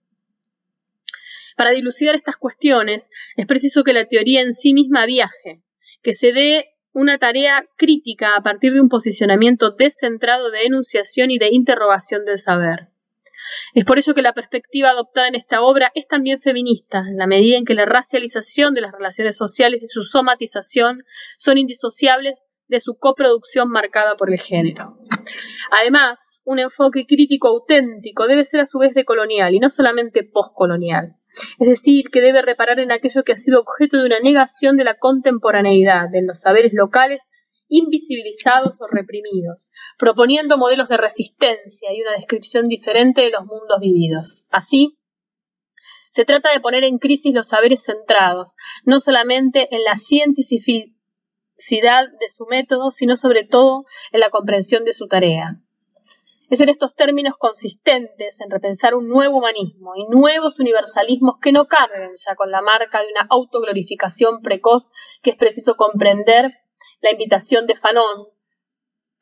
A: Para dilucidar estas cuestiones es preciso que la teoría en sí misma viaje, que se dé una tarea crítica a partir de un posicionamiento descentrado de enunciación y de interrogación del saber. Es por ello que la perspectiva adoptada en esta obra es también feminista, en la medida en que la racialización de las relaciones sociales y su somatización son indisociables de su coproducción marcada por el género. Además, un enfoque crítico auténtico debe ser a su vez decolonial y no solamente postcolonial. Es decir, que debe reparar en aquello que ha sido objeto de una negación de la contemporaneidad, de los saberes locales invisibilizados o reprimidos, proponiendo modelos de resistencia y una descripción diferente de los mundos vividos. Así, se trata de poner en crisis los saberes centrados, no solamente en la cientificidad de su método, sino sobre todo en la comprensión de su tarea. Es en estos términos consistentes en repensar un nuevo humanismo y nuevos universalismos que no carguen ya con la marca de una autoglorificación precoz que es preciso comprender la invitación de Fanon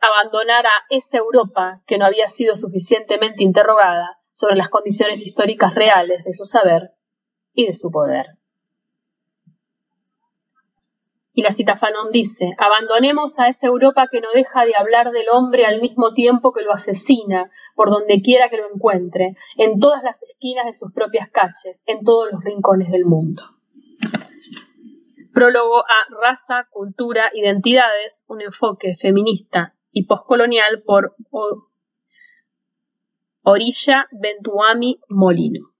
A: a abandonar a esa Europa que no había sido suficientemente interrogada sobre las condiciones históricas reales de su saber y de su poder. Y la cita Fanon dice, abandonemos a esa Europa que no deja de hablar del hombre al mismo tiempo que lo asesina, por donde quiera que lo encuentre, en todas las esquinas de sus propias calles, en todos los rincones del mundo. Prólogo a Raza, Cultura, Identidades, un enfoque feminista y postcolonial por Orilla Bentuami Molino.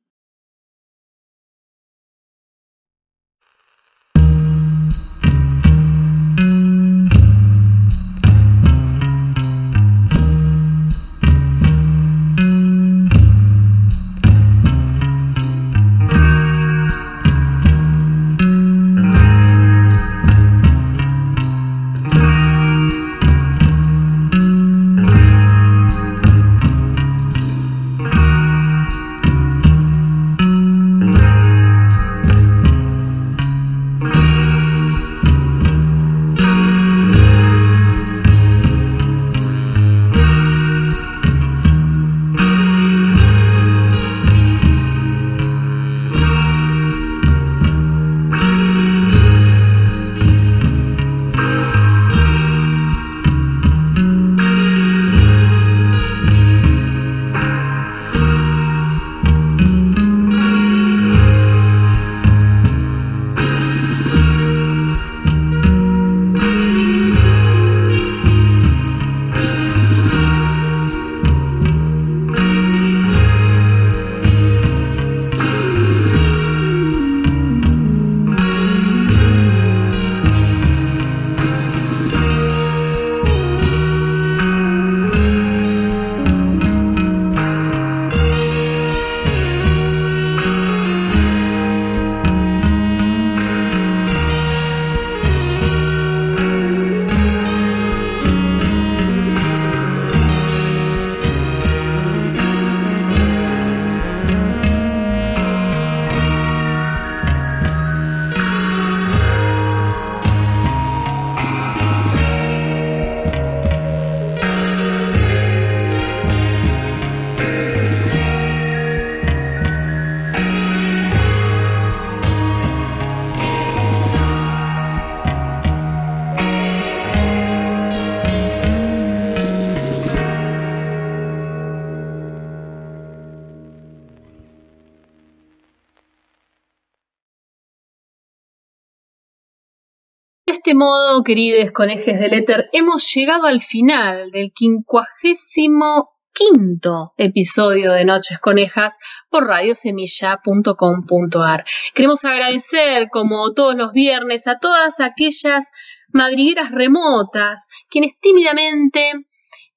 A: Este modo, queridos conejes del éter, hemos llegado al final del quincuagésimo quinto episodio de Noches Conejas por radiosemilla.com.ar. Queremos agradecer, como todos los viernes, a todas aquellas madrigueras remotas, quienes tímidamente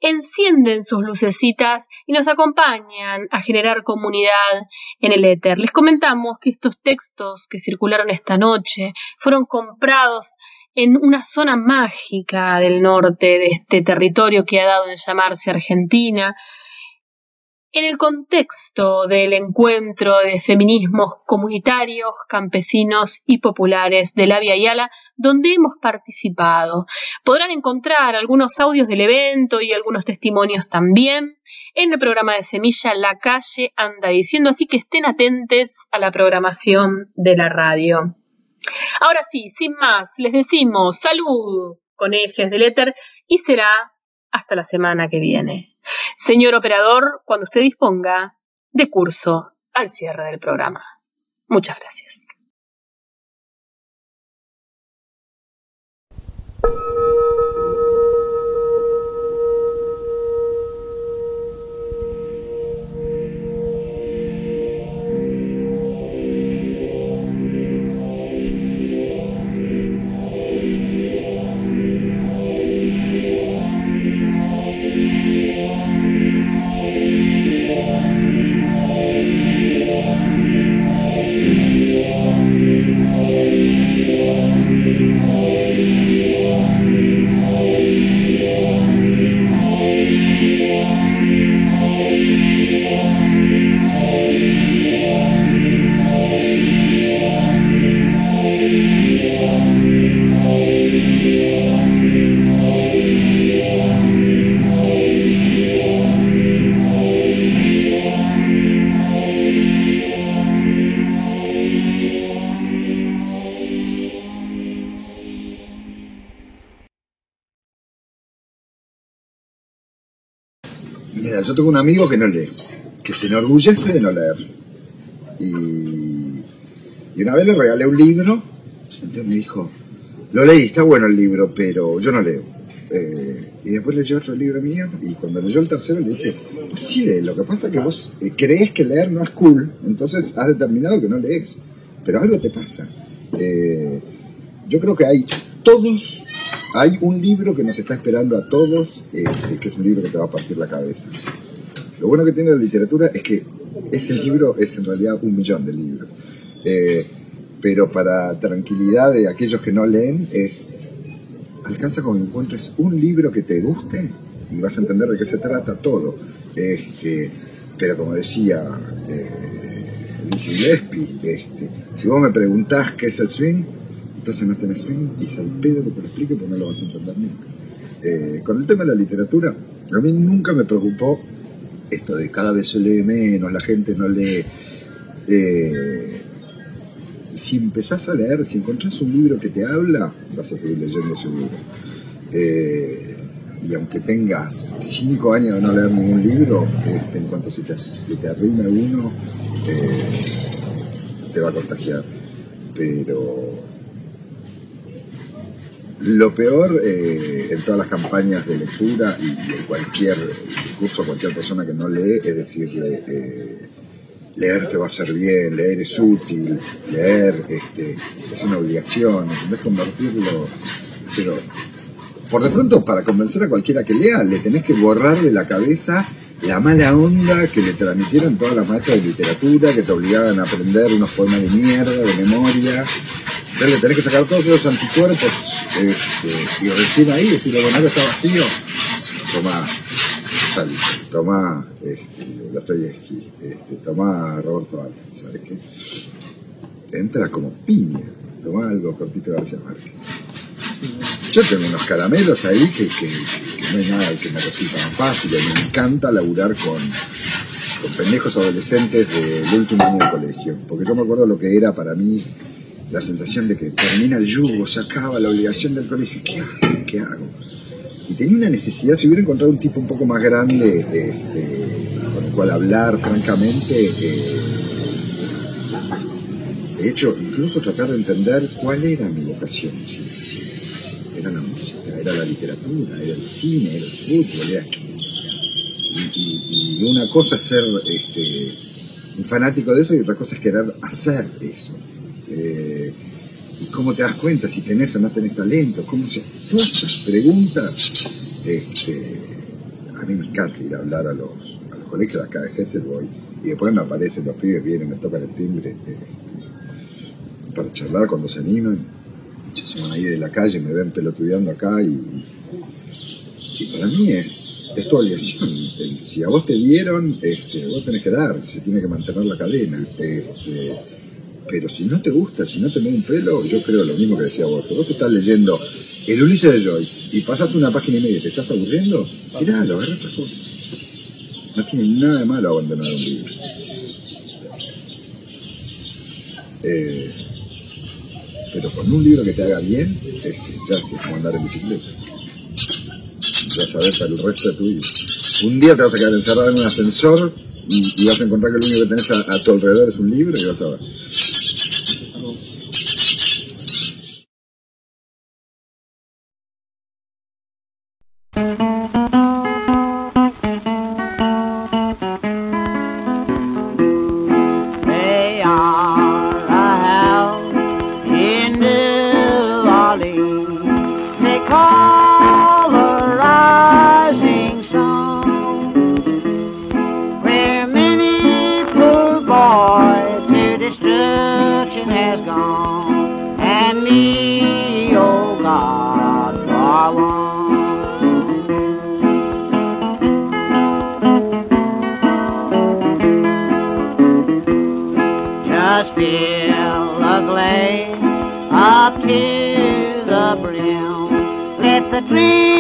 A: encienden sus lucecitas y nos acompañan a generar comunidad en el éter. Les comentamos que estos textos que circularon esta noche fueron comprados en una zona mágica del norte de este territorio que ha dado en llamarse Argentina, en el contexto del encuentro de feminismos comunitarios, campesinos y populares de la Via Yala, donde hemos participado. Podrán encontrar algunos audios del evento y algunos testimonios también en el programa de Semilla La Calle Anda Diciendo, así que estén atentos a la programación de la radio. Ahora sí, sin más, les decimos salud con ejes del éter y será hasta la semana que viene. Señor operador, cuando usted disponga, de curso al cierre del programa. Muchas gracias.
C: Yo tengo un amigo que no lee, que se enorgullece de no leer. Y, y una vez le regalé un libro, entonces me dijo, lo leí, está bueno el libro, pero yo no leo. Eh, y después leyó otro libro mío y cuando leyó el tercero le dije, pues sí lee, lo que pasa es que vos eh, crees que leer no es cool, entonces has determinado que no lees, pero algo te pasa. Eh, yo creo que hay todos hay un libro que nos está esperando a todos, eh, que es un libro que te va a partir la cabeza. Lo bueno que tiene la literatura es que ese libro es en realidad un millón de libros. Eh, pero para tranquilidad de aquellos que no leen, es alcanza con que encuentres un libro que te guste y vas a entender de qué se trata todo. Este, pero como decía eh, Gillespie, este, si vos me preguntás qué es el swing, entonces no tenés swing y es al pedo que te lo explique porque no lo vas a entender nunca. Eh, con el tema de la literatura, a mí nunca me preocupó esto de cada vez se lee menos, la gente no lee. Eh, si empezás a leer, si encontrás un libro que te habla, vas a seguir leyendo ese libro. Eh, y aunque tengas cinco años de no leer ningún libro, este, en cuanto se te, se te arrime uno, te va a contagiar. Pero lo peor eh, en todas las campañas de lectura y, en cualquier discurso, cualquier persona que no lee, es decirle, eh, leer te va a hacer bien, leer es útil, leer este, es una obligación, en vez de convertirlo... Pero, por de pronto, para convencer a cualquiera que lea, le tenés que borrar de la cabeza la mala onda que le transmitieron todas las maestras de literatura, que te obligaban a aprender unos poemas de mierda, de memoria, entonces le tenés que sacar todos esos anticuerpos este, y recién ahí decirle, bueno, ahora está vacío. Toma Sal, toma este, Dostoyevsky, este, toma Roberto Alves, ¿sabes qué? Entra como piña, toma algo cortito García Márquez. Yo tengo unos caramelos ahí que, no hay nada que me resulta más fácil, me encanta laburar con, con pendejos adolescentes del último año de colegio, porque yo me acuerdo lo que era para mí la sensación de que termina el yugo, se acaba la obligación del colegio, ¿qué hago? ¿Qué hago? Y tenía una necesidad, si hubiera encontrado un tipo un poco más grande este, con el cual hablar francamente, eh, de hecho, incluso tratar de entender cuál era mi vocación, si, era la literatura, era el cine, era el fútbol, era... Y- y una cosa es ser este, un fanático de eso y otra cosa es querer hacer eso. Eh, ¿Y cómo te das cuenta si tenés o no tenés talento? ¿Cómo se... Todas esas preguntas, este, a mí me encanta ir a hablar a los, a los colegios de acá de Hesselboy y después me aparecen los pibes, vienen, me tocan el timbre este, para charlar cuando se animan. Se van ahí de la calle, me ven pelotudeando acá y, para mí es, es tu obligación. Si a vos te dieron, este, vos tenés que dar, se tiene que mantener la cadena. Este, pero si no te gusta, si no te mueve un pelo, yo creo lo mismo que decía vos. Vos estás leyendo el Ulises de Joyce y pasaste una página y media y te estás aburriendo, tiralo, agarra otra cosa. No tiene nada de malo abandonar un libro. Eh, pero con un libro que te haga bien, este, ya es como andar en bicicleta. Ya sabes para el resto de tu vida. Un día te vas a quedar encerrado en un ascensor y, vas a encontrar que lo único que tenés a, tu alrededor es un libro y vas a ver.
D: the
E: dream.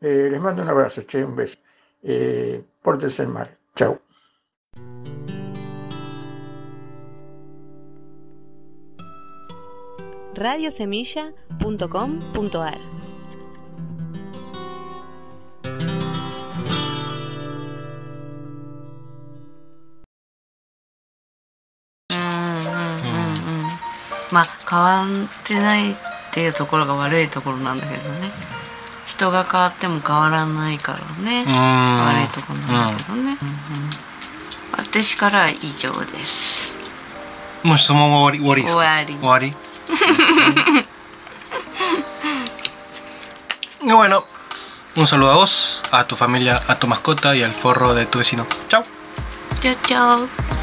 E: eh, les mando un abrazo, che, un beso. Eh, pórtense mal. Chau.
F: radiosemilla.com.ar
G: まあ変わってないっていうところが悪いところなんだけどね 人が変わっても変わらないからね悪いところなんだけどね、うんうん私からは以上です
H: もう質問は終わり終わりですか
G: 終わり
H: 終わり Y (laughs) bueno, un saludo a vos, a tu familia, a tu mascota y al forro de tu vecino. Chao.
G: Chao, chao.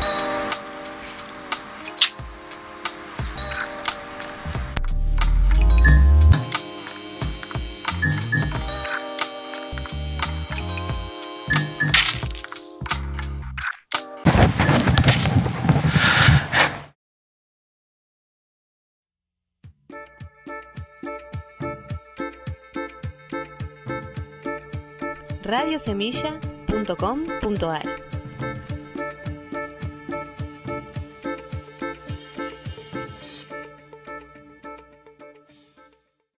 F: radiosemilla.com.ar